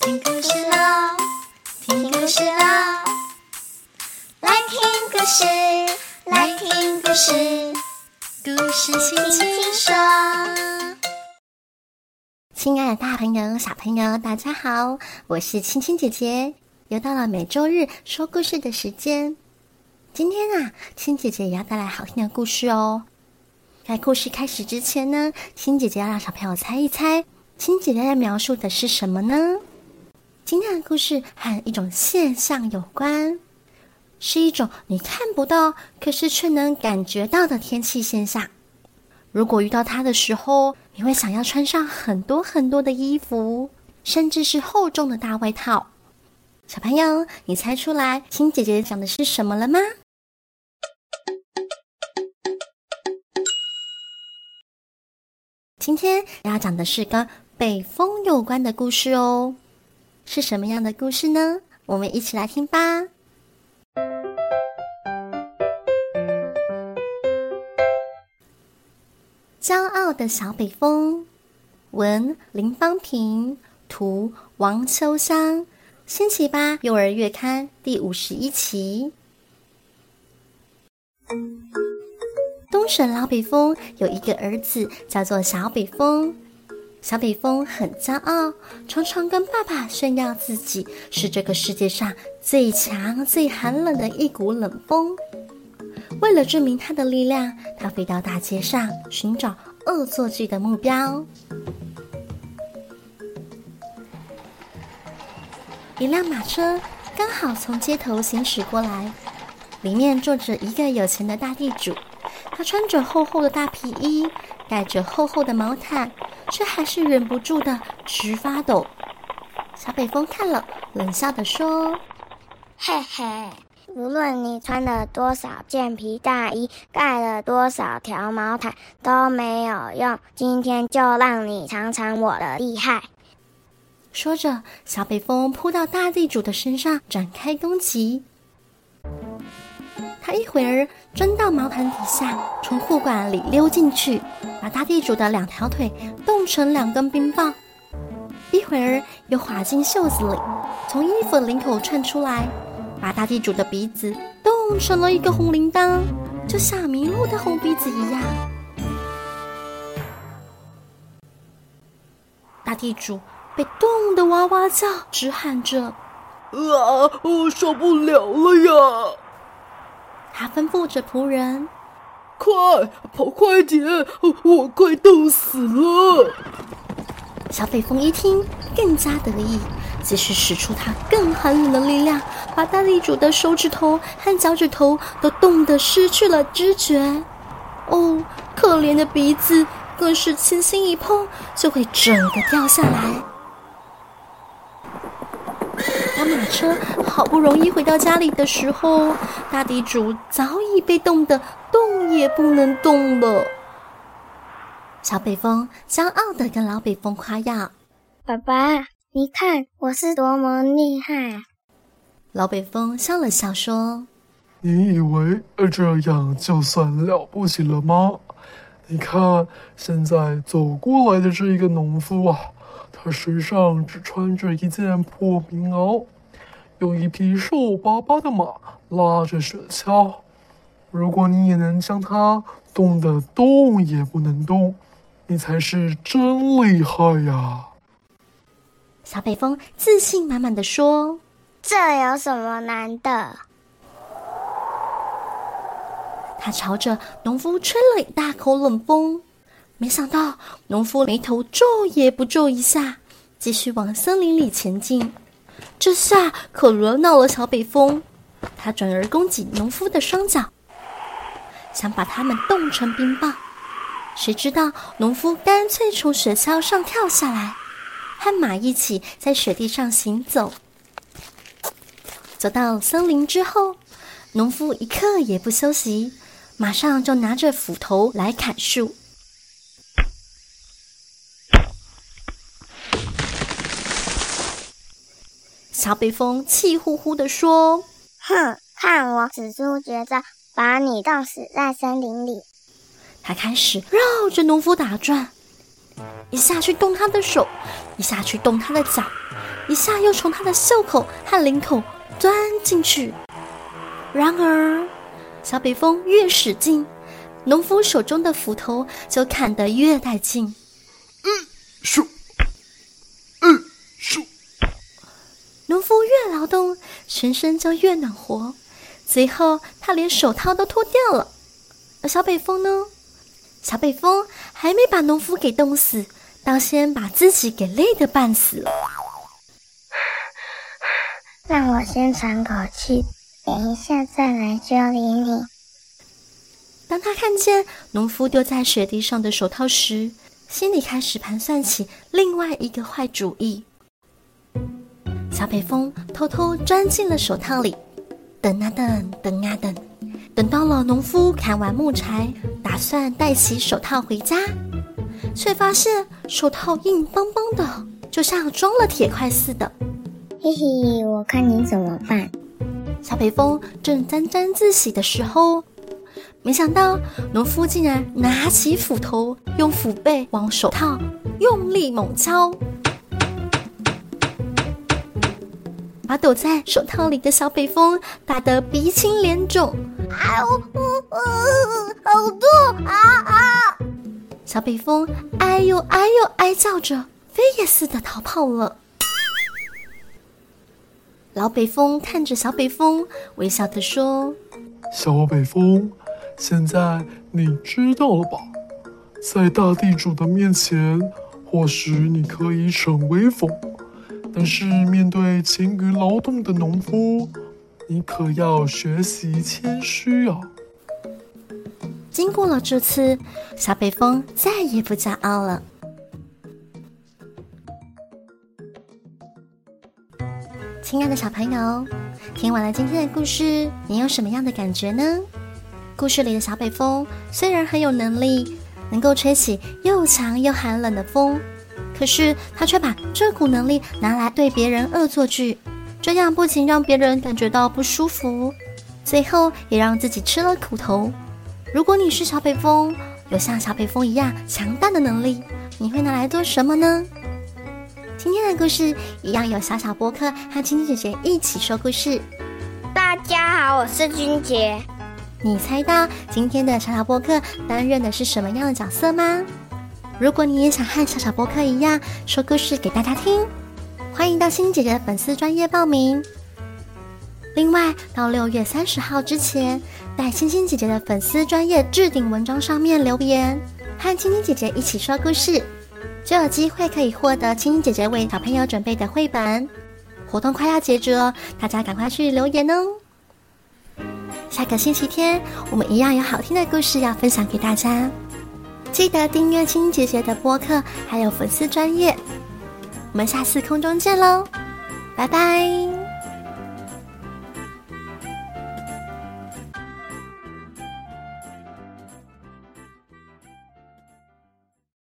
听故事喽，听故事喽，来听故事，来听故事，故事轻轻说。亲爱的大朋友、小朋友，大家好，我是青青姐姐，又到了每周日说故事的时间。今天啊，青姐姐也要带来好听的故事哦。在故事开始之前呢，青姐姐要让小朋友猜一猜，青姐姐要描述的是什么呢？今天的故事和一种现象有关，是一种你看不到，可是却能感觉到的天气现象。如果遇到它的时候，你会想要穿上很多很多的衣服，甚至是厚重的大外套。小朋友，你猜出来青姐姐讲的是什么了吗？今天要讲的是跟北风有关的故事哦，是什么样的故事呢？我们一起来听吧。骄傲的小北风，文林芳平，图王秋香，星期八幼儿月刊第五十一期。东省老北风有一个儿子，叫做小北风。小北风很骄傲，常常跟爸爸炫耀自己是这个世界上最强、最寒冷的一股冷风。为了证明他的力量，他飞到大街上寻找恶作剧的目标。一辆马车刚好从街头行驶过来，里面坐着一个有钱的大地主。他穿着厚厚的大皮衣，盖着厚厚的毛毯，却还是忍不住的直发抖。小北风看了，冷笑的说：“嘿嘿，无论你穿了多少件皮大衣，盖了多少条毛毯，都没有用。今天就让你尝尝我的厉害。”说着，小北风扑到大地主的身上，展开攻击。他一会儿钻到毛毯底下，从护管里溜进去，把大地主的两条腿冻成两根冰棒；一会儿又滑进袖子里，从衣服领口窜出来，把大地主的鼻子冻成了一个红铃铛，就像麋鹿的红鼻子一样。大地主被冻得哇哇叫，直喊着：“啊，我受不了了呀！”他吩咐着仆人：“快跑快点，我快冻死了！”小北风一听，更加得意，继续使出他更寒冷的力量，把大地主的手指头和脚趾头都冻得失去了知觉。哦，可怜的鼻子更是轻轻一碰就会整个掉下来。把马车好不容易回到家里的时候，大地主早已被冻得动也不能动了。小北风骄傲的跟老北风夸耀：“爸爸，你看我是多么厉害！”老北风笑了笑说：“你以为这样就算了不起了吗？你看，现在走过来的这一个农夫啊。”他身上只穿着一件破棉袄，有一匹瘦巴巴的马拉着雪橇。如果你也能将它冻得动也不能动，你才是真厉害呀！小北风自信满满的说：“这有什么难的？”他朝着农夫吹了一大口冷风。没想到，农夫眉头皱也不皱一下，继续往森林里前进。这下可惹恼了小北风，他转而攻击农夫的双脚，想把他们冻成冰棒。谁知道，农夫干脆从雪橇上跳下来，和马一起在雪地上行走。走到森林之后，农夫一刻也不休息，马上就拿着斧头来砍树。小北风气呼呼地说：“哼，看我使出绝招，把你冻死在森林里！”他开始绕着农夫打转，一下去动他的手，一下去动他的脚，一下又从他的袖口和领口钻进去。然而，小北风越使劲，农夫手中的斧头就砍得越带劲。嗯，咻，嗯，咻。动，全身就越暖和，随后他连手套都脱掉了。而小北风呢？小北风还没把农夫给冻死，倒先把自己给累得半死了。让我先喘口气，等一下再来修理你。当他看见农夫丢在雪地上的手套时，心里开始盘算起另外一个坏主意。小北风偷偷钻进了手套里，等啊等，等啊等，等到了农夫砍完木柴，打算戴起手套回家，却发现手套硬邦邦的，就像装了铁块似的。嘿嘿，我看你怎么办？小北风正沾沾自喜的时候，没想到农夫竟然拿起斧头，用斧背往手套用力猛敲。把躲在手套里的小北风打得鼻青脸肿，啊呜呜呜，好痛啊啊！小北风哎呦哎呦哀叫着，飞也似的逃跑了。老北风看着小北风，微笑的说：“小北风，现在你知道了吧？在大地主的面前，或许你可以逞威风。”但是面对勤于劳动的农夫，你可要学习谦虚啊！经过了这次，小北风再也不骄傲了。亲爱的小朋友，听完了今天的故事，你有什么样的感觉呢？故事里的小北风虽然很有能力，能够吹起又强又寒冷的风。可是他却把这股能力拿来对别人恶作剧，这样不仅让别人感觉到不舒服，最后也让自己吃了苦头。如果你是小北风，有像小北风一样强大的能力，你会拿来做什么呢？今天的故事一样有小小播客和青青姐姐一起说故事。大家好，我是君杰。你猜到今天的小小播客担任的是什么样的角色吗？如果你也想和小小博客一样说故事给大家听，欢迎到星星姐姐的粉丝专业报名。另外，到六月三十号之前，在星星姐姐的粉丝专业置顶文章上面留言，和青青姐姐一起说故事，就有机会可以获得青青姐姐为小朋友准备的绘本。活动快要截止哦，大家赶快去留言哦。下个星期天，我们一样有好听的故事要分享给大家。记得订阅青姐姐的播客，还有粉丝专业。我们下次空中见喽，拜拜。